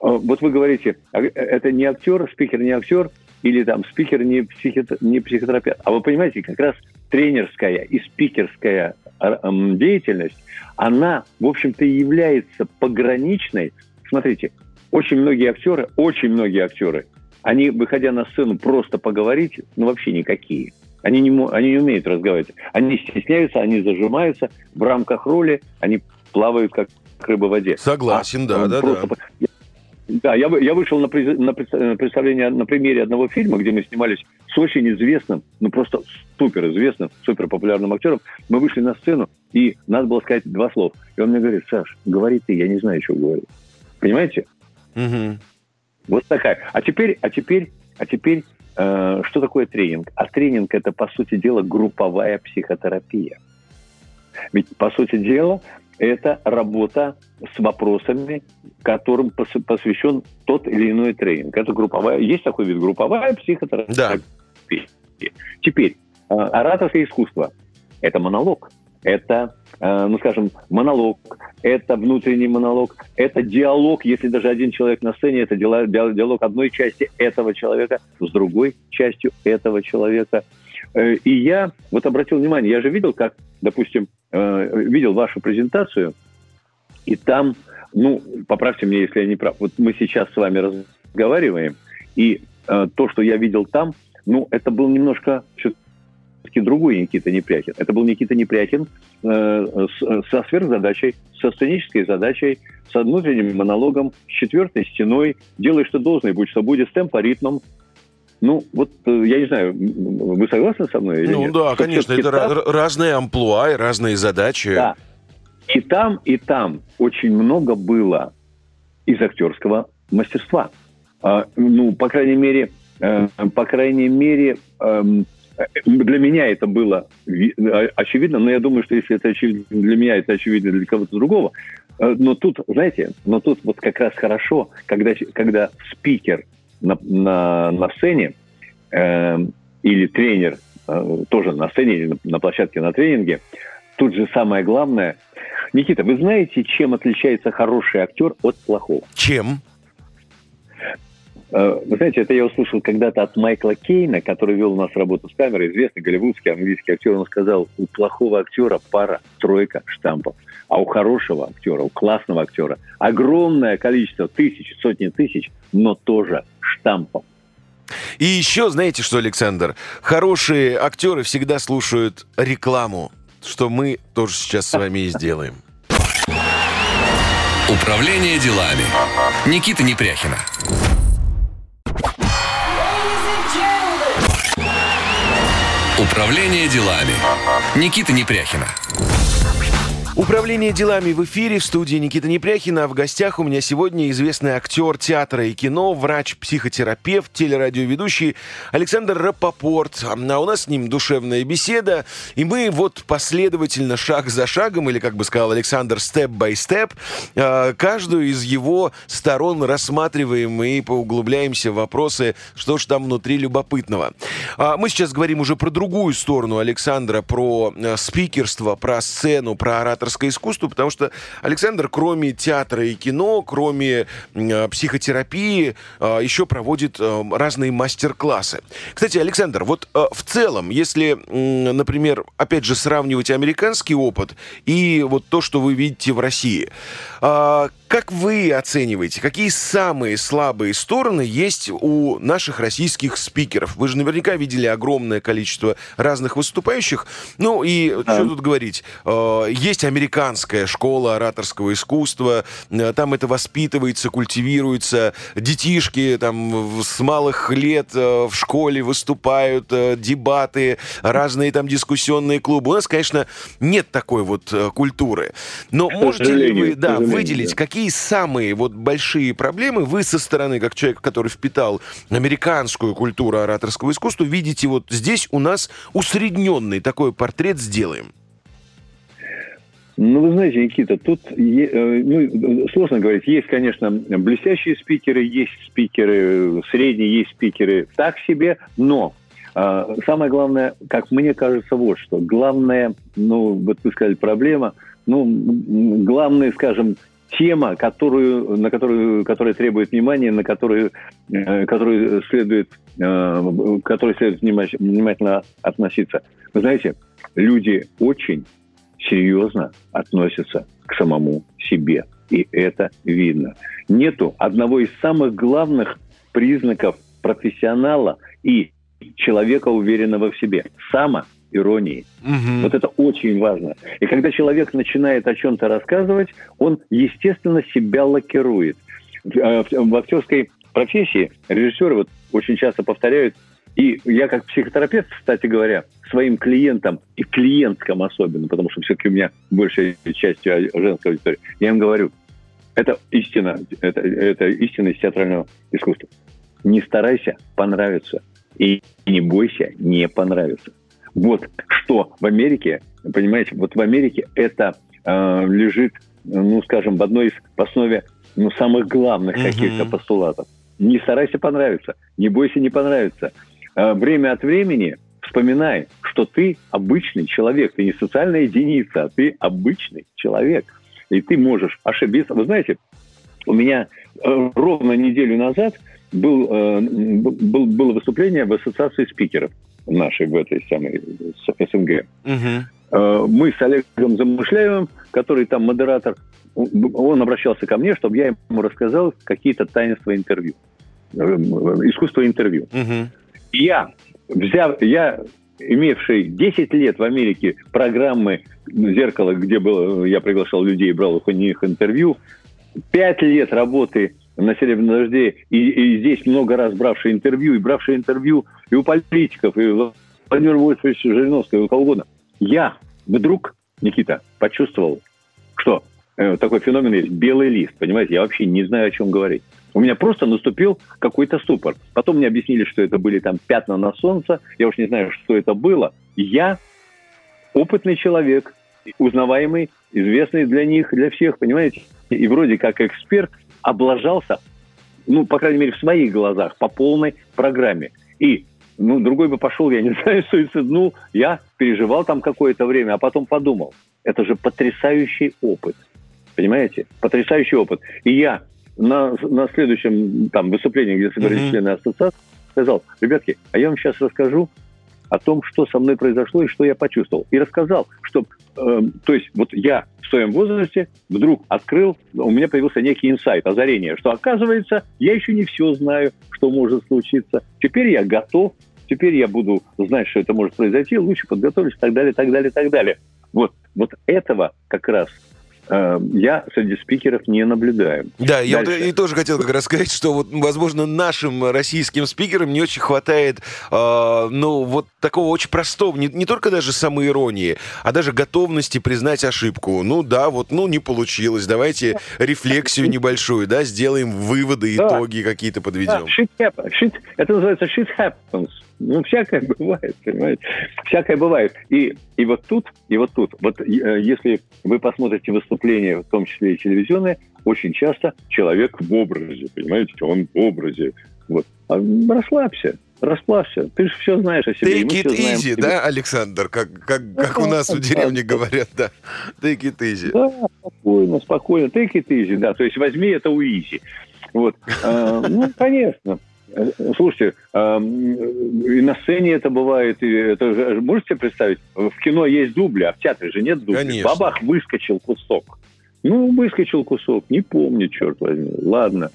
А, вот вы говорите, а, это не актер, спикер не актер, или там спикер не, психи, не психотерапевт. А вы понимаете, как раз тренерская и спикерская деятельность, она, в общем-то, является пограничной. Смотрите, очень многие актеры, очень многие актеры, они, выходя на сцену, просто поговорить, ну, вообще никакие. Они не, они не умеют разговаривать. Они стесняются, они зажимаются в рамках роли, они плавают как рыба в воде. Согласен, а, да, да, просто... да. Да, я, я вышел на, на представление на примере одного фильма, где мы снимались с очень известным, ну просто супер известным, супер популярным актером. Мы вышли на сцену, и надо было сказать два слова. И он мне говорит, Саш, говори ты, я не знаю, что говорить. Понимаете? Угу. Вот такая. А теперь, а теперь, а теперь, э, что такое тренинг? А тренинг это, по сути дела, групповая психотерапия. Ведь, по сути дела, это работа с вопросами, которым посвящен тот или иной тренинг. Это групповая, есть такой вид групповая психотерапия. Да. Теперь, э, ораторское искусство – это монолог, это, э, ну, скажем, монолог, это внутренний монолог, это диалог, если даже один человек на сцене, это диалог одной части этого человека с другой частью этого человека. Э, и я вот обратил внимание, я же видел, как, допустим, видел вашу презентацию, и там, ну, поправьте меня, если я не прав, вот мы сейчас с вами разговариваем, и то, что я видел там, ну, это был немножко все-таки другой Никита Непряхин. Это был Никита Непряхин э, с, со сверхзадачей, со сценической задачей, с внутренним монологом, с четвертой стеной. Делай, что должно, и будь что будет, с темпоритмом. Ну, вот, э, я не знаю, вы согласны со мной или Ну нет? да, что конечно, это там... разные амплуа и разные задачи. Да. И там, и там очень много было из актерского мастерства. А, ну, по крайней мере, Э, по крайней мере, эм, для меня это было очевидно, но я думаю, что если это очевидно для меня, это очевидно для кого-то другого. Э, но тут, знаете, но тут вот как раз хорошо, когда, когда спикер на, на, на сцене э, или тренер э, тоже на сцене или на, на площадке на тренинге, тут же самое главное. Никита, вы знаете, чем отличается хороший актер от плохого? Чем? Э, вы знаете, это я услышал когда-то от Майкла Кейна, который вел у нас работу с камерой, известный голливудский английский актер. Он сказал, у плохого актера пара, тройка штампов. А у хорошего актера, у классного актера огромное количество, тысяч, сотни тысяч, но тоже штампов. И еще, знаете что, Александр, хорошие актеры всегда слушают рекламу, что мы тоже сейчас с вами и сделаем. Управление делами. Никита Непряхина. Управление делами. Никита Непряхина. Управление делами в эфире в студии Никита Непряхина. А в гостях у меня сегодня известный актер театра и кино, врач-психотерапевт, телерадиоведущий Александр Рапопорт. А у нас с ним душевная беседа. И мы вот последовательно, шаг за шагом, или, как бы сказал Александр, степ-бай-степ, каждую из его сторон рассматриваем и поуглубляемся в вопросы, что ж там внутри любопытного. А мы сейчас говорим уже про другую сторону Александра, про э, спикерство, про сцену, про оратор ораторское искусство, потому что Александр, кроме театра и кино, кроме э, психотерапии, э, еще проводит э, разные мастер-классы. Кстати, Александр, вот э, в целом, если, э, например, опять же, сравнивать американский опыт и вот то, что вы видите в России, э, как вы оцениваете, какие самые слабые стороны есть у наших российских спикеров? Вы же наверняка видели огромное количество разных выступающих. Ну и а. что тут говорить? Э, есть американская школа ораторского искусства. Э, там это воспитывается, культивируется. Детишки там с малых лет э, в школе выступают, дебаты, разные там дискуссионные клубы. У нас, конечно, нет такой вот культуры. Но можете ли вы да, выделить, какие какие самые вот большие проблемы вы со стороны, как человек, который впитал американскую культуру ораторского искусства, видите вот здесь у нас усредненный такой портрет сделаем? Ну, вы знаете, Никита, тут э, ну, сложно говорить. Есть, конечно, блестящие спикеры, есть спикеры средние, есть спикеры так себе, но э, самое главное, как мне кажется, вот что. Главное, ну, вот вы сказали, проблема, ну, главное, скажем, тема, которую, на которую, которая требует внимания, на которую, э, которую следует, э, которой следует внимательно относиться. Вы знаете, люди очень серьезно относятся к самому себе. И это видно. Нету одного из самых главных признаков профессионала и человека, уверенного в себе. Само-иронии. Угу. Вот это очень важно. И когда человек начинает о чем-то рассказывать, он, естественно, себя лакирует. В э, актерской профессии режиссеры вот очень часто повторяют, и я как психотерапевт, кстати говоря, своим клиентам, и клиенткам особенно, потому что все-таки у меня большая часть женской аудитории, я им говорю, это истина, это, это истина из театрального искусства. Не старайся понравиться, и не бойся не понравиться. Вот что в Америке, понимаете, вот в Америке это э, лежит, ну, скажем, в одной из в основе ну, самых главных mm-hmm. каких-то постулатов. Не старайся понравиться, не бойся не понравиться. Э, время от времени вспоминай, что ты обычный человек, ты не социальная единица, а ты обычный человек. И ты можешь ошибиться. Вы знаете, у меня э, ровно неделю назад был, э, был, было выступление в ассоциации спикеров нашей, в этой самой СНГ. Угу. Мы с Олегом Замышляевым, который там модератор, он обращался ко мне, чтобы я ему рассказал какие-то таинства интервью, искусство интервью. Угу. Я, взяв, я имевший 10 лет в Америке программы «Зеркало», где было, я приглашал людей, брал у них интервью, 5 лет работы на «Серебряном дожде», и, и здесь много раз бравший интервью, и бравший интервью и у политиков, и у Владимира Вольфовича Жириновского, и у кого угодно. Я вдруг, Никита, почувствовал, что э, такой феномен есть, белый лист, понимаете, я вообще не знаю, о чем говорить. У меня просто наступил какой-то ступор. Потом мне объяснили, что это были там пятна на солнце. Я уж не знаю, что это было. Я опытный человек, узнаваемый, известный для них, для всех, понимаете? И вроде как эксперт облажался, ну, по крайней мере, в своих глазах, по полной программе. И ну, другой бы пошел, я не знаю, суициднул. Я переживал там какое-то время, а потом подумал, это же потрясающий опыт. Понимаете? Потрясающий опыт. И я на, на следующем там, выступлении, где собрались mm-hmm. члены ассоциации, сказал, ребятки, а я вам сейчас расскажу о том, что со мной произошло и что я почувствовал. И рассказал, что, э, то есть, вот я в своем возрасте вдруг открыл, у меня появился некий инсайт, озарение, что оказывается, я еще не все знаю, что может случиться. Теперь я готов, теперь я буду знать, что это может произойти, лучше подготовлюсь и так далее, так далее, так далее. Вот, вот этого как раз я среди спикеров не наблюдаю. Да, Дальше. я вот и тоже хотел как раз сказать, что вот, возможно, нашим российским спикерам не очень хватает, э, ну, вот такого очень простого, не, не только даже самоиронии, а даже готовности признать ошибку. Ну да, вот, ну, не получилось, давайте рефлексию небольшую, да, сделаем выводы, итоги да. какие-то подведем. Да, shit happens. Shit, это называется shit happens. Ну, всякое бывает, понимаете? Всякое бывает. И, и вот тут, и вот тут, вот э, если вы посмотрите выступления, в том числе и телевизионные, очень часто человек в образе, понимаете? Он в образе. Вот. А расслабься, расслабься. Ты же все знаешь о себе. Take it easy, да, Александр? Как, как, как у нас в деревне говорят, да. Take it easy. Да, спокойно, спокойно. Take it easy, да. То есть возьми это у easy. Вот. А, ну, конечно. Слушайте, и на сцене это бывает, и это можете представить? В кино есть дубли, а в театре же нет дубли. Конечно. Бабах выскочил кусок. Ну, выскочил кусок, не помню, черт возьми. Ладно.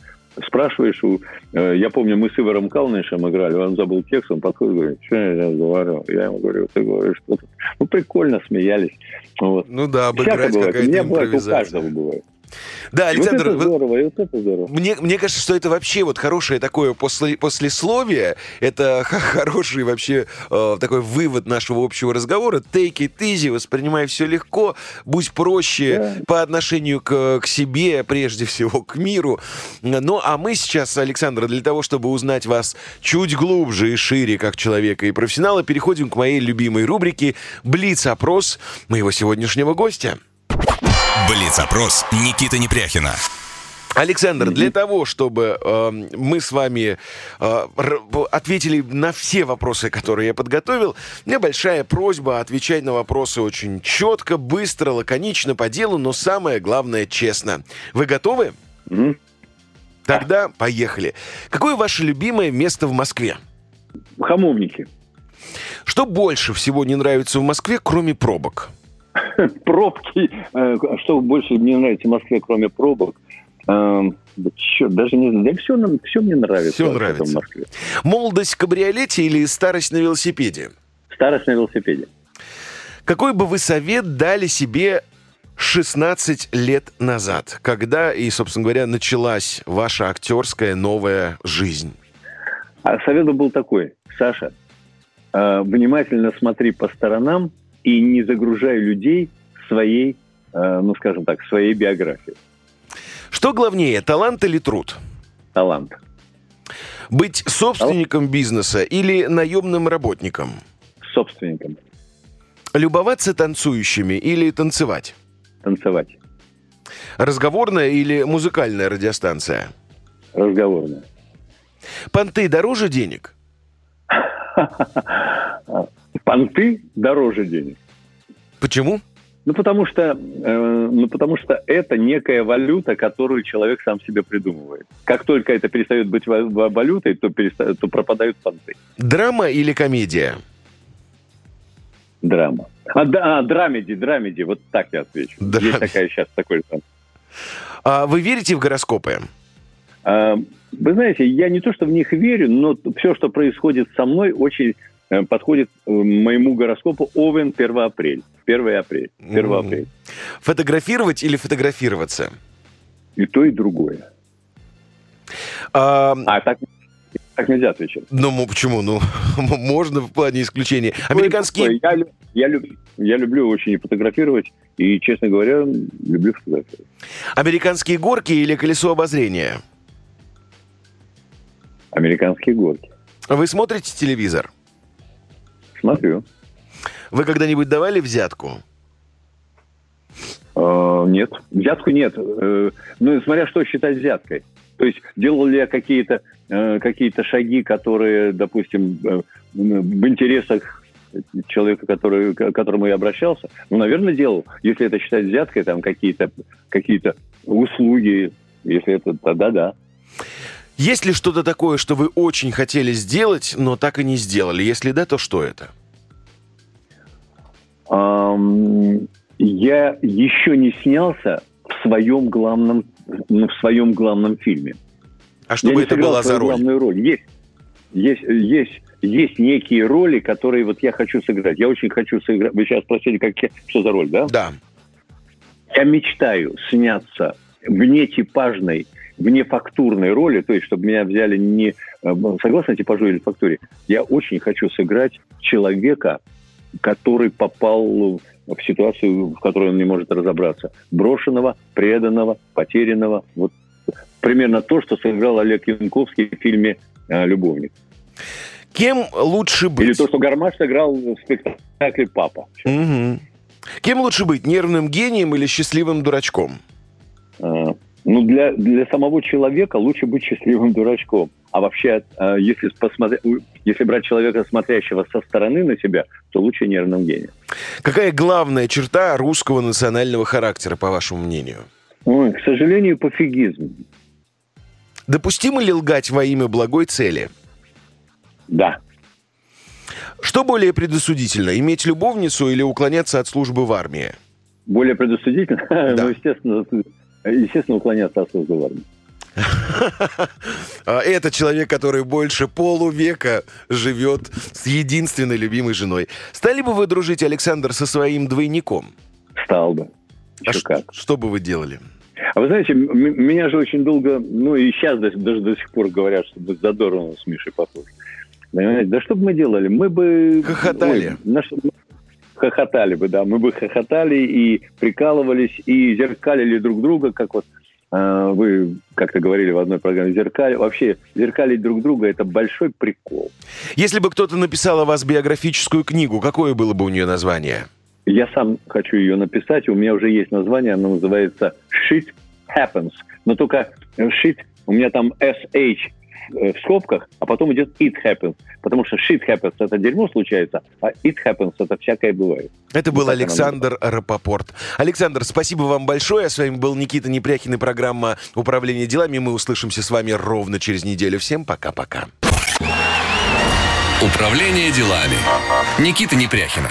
Спрашиваешь, у, э, я помню, мы с Иваром Калнышем играли, он забыл текст, он подходит и говорит, что я говорю? Я ему говорю, ты говоришь что-то. Ну, прикольно, смеялись. Вот. Ну да, обыграть какая-то. Бывает, у каждого бывает. Да, Александр, вот это здорово, вот это здорово. Мне, мне кажется, что это вообще вот хорошее такое после, послесловие, это хороший вообще э, такой вывод нашего общего разговора. Take it easy, воспринимай все легко, будь проще да. по отношению к, к себе, прежде всего к миру. Ну, а мы сейчас, Александр, для того, чтобы узнать вас чуть глубже и шире как человека и профессионала, переходим к моей любимой рубрике «Блиц-опрос» моего сегодняшнего гостя. Блиц-опрос Никиты Непряхина. Александр, для того, чтобы э, мы с вами э, ответили на все вопросы, которые я подготовил, у меня большая просьба отвечать на вопросы очень четко, быстро, лаконично, по делу, но самое главное, честно. Вы готовы? Mm-hmm. Тогда поехали. Какое ваше любимое место в Москве? Хамовники. Что больше всего не нравится в Москве, кроме пробок? пробки. Э, что больше мне нравится в Москве, кроме пробок? Э, черт, даже не знаю. Да все, все мне нравится. Все нравится. В Москве. Молодость в кабриолете или старость на велосипеде? Старость на велосипеде. Какой бы вы совет дали себе 16 лет назад, когда и, собственно говоря, началась ваша актерская новая жизнь? А совет был такой. Саша, э, внимательно смотри по сторонам и не загружай людей своей, э, ну, скажем так, своей биографией. Что главнее, талант или труд? Талант. Быть собственником бизнеса или наемным работником? Собственником. Любоваться танцующими или танцевать? Танцевать. Разговорная или музыкальная радиостанция? Разговорная. Понты дороже денег? Понты дороже денег. Почему? Ну, потому что, э, ну, потому что это некая валюта, которую человек сам себе придумывает. Как только это перестает быть валютой, то, перестает, то пропадают понты. Драма или комедия? Драма. А, да, а, драмеди, драмеди, вот так я отвечу. Драм... Есть такая сейчас такой там. А вы верите в гороскопы? А, вы знаете, я не то, что в них верю, но все, что происходит со мной, очень э, подходит э, моему гороскопу Овен 1 апрель. 1 апрель. 1 mm. апрель. Фотографировать или фотографироваться? И то, и другое. А, а так так нельзя отвечать. Ну, почему? Ну, можно в плане исключения. Американские... Я, я, люб, я люблю очень фотографировать, и, честно говоря, люблю фотографировать. Американские горки или колесо обозрения? Американские горки. Вы смотрите телевизор? Смотрю. Вы когда-нибудь давали взятку? Uh, нет, взятку нет. Uh, ну, смотря что считать взяткой. То есть делал ли я какие-то uh, какие шаги, которые, допустим, uh, в интересах человека, который, к которому я обращался? Ну, наверное, делал. Если это считать взяткой, там какие-то какие услуги, если это, тогда да. Есть ли что-то такое, что вы очень хотели сделать, но так и не сделали? Если да, то что это? Um, я еще не снялся в своем главном, ну, в своем главном фильме. А что бы это была за роль? Главную роль. Есть, есть, есть, есть некие роли, которые вот я хочу сыграть. Я очень хочу сыграть. Вы сейчас спросили, как, что за роль, да? Да. Я мечтаю сняться вне типажной вне фактурной роли, то есть чтобы меня взяли не э, согласно типажу или фактуре, я очень хочу сыграть человека, который попал в ситуацию, в которой он не может разобраться. Брошенного, преданного, потерянного. Вот примерно то, что сыграл Олег Янковский в фильме э, «Любовник». Кем лучше быть? Или то, что Гармаш сыграл в спектакле «Папа». Угу. Кем лучше быть, нервным гением или счастливым дурачком? А, ну, для, для самого человека лучше быть счастливым дурачком. А вообще, э, если, посмотреть, если брать человека, смотрящего со стороны на себя, то лучше нервным гением. Какая главная черта русского национального характера, по вашему мнению? Ой, к сожалению, пофигизм. Допустимо ли лгать во имя благой цели? Да. Что более предосудительно, иметь любовницу или уклоняться от службы в армии? Более предосудительно? Да. ну, естественно, естественно, уклоняться от службы в армии. А это человек, который больше полувека живет с единственной любимой женой. Стали бы вы дружить, Александр, со своим двойником? Стал бы. А как? Что бы вы делали? А вы знаете, меня же очень долго, ну и сейчас даже, даже до сих пор говорят, что вы задорно с Мишей похожи. Понимаете? Да что бы мы делали? Мы бы... Хохотали. Ой, наш, хохотали бы, да. Мы бы хохотали и прикалывались, и зеркалили друг друга, как вот э, вы как-то говорили в одной программе, зеркали. Вообще, зеркалить друг друга – это большой прикол. Если бы кто-то написал о вас биографическую книгу, какое было бы у нее название? Я сам хочу ее написать, у меня уже есть название, оно называется «Shit Happens». Но только «Shit» у меня там SH в скобках, а потом идет it happens. Потому что shit happens – это дерьмо случается, а it happens – это всякое бывает. Это был Александр Рапопорт. Александр, спасибо вам большое. С вами был Никита Непряхин и программа «Управление делами». Мы услышимся с вами ровно через неделю. Всем пока-пока. Управление делами. Никита Непряхина.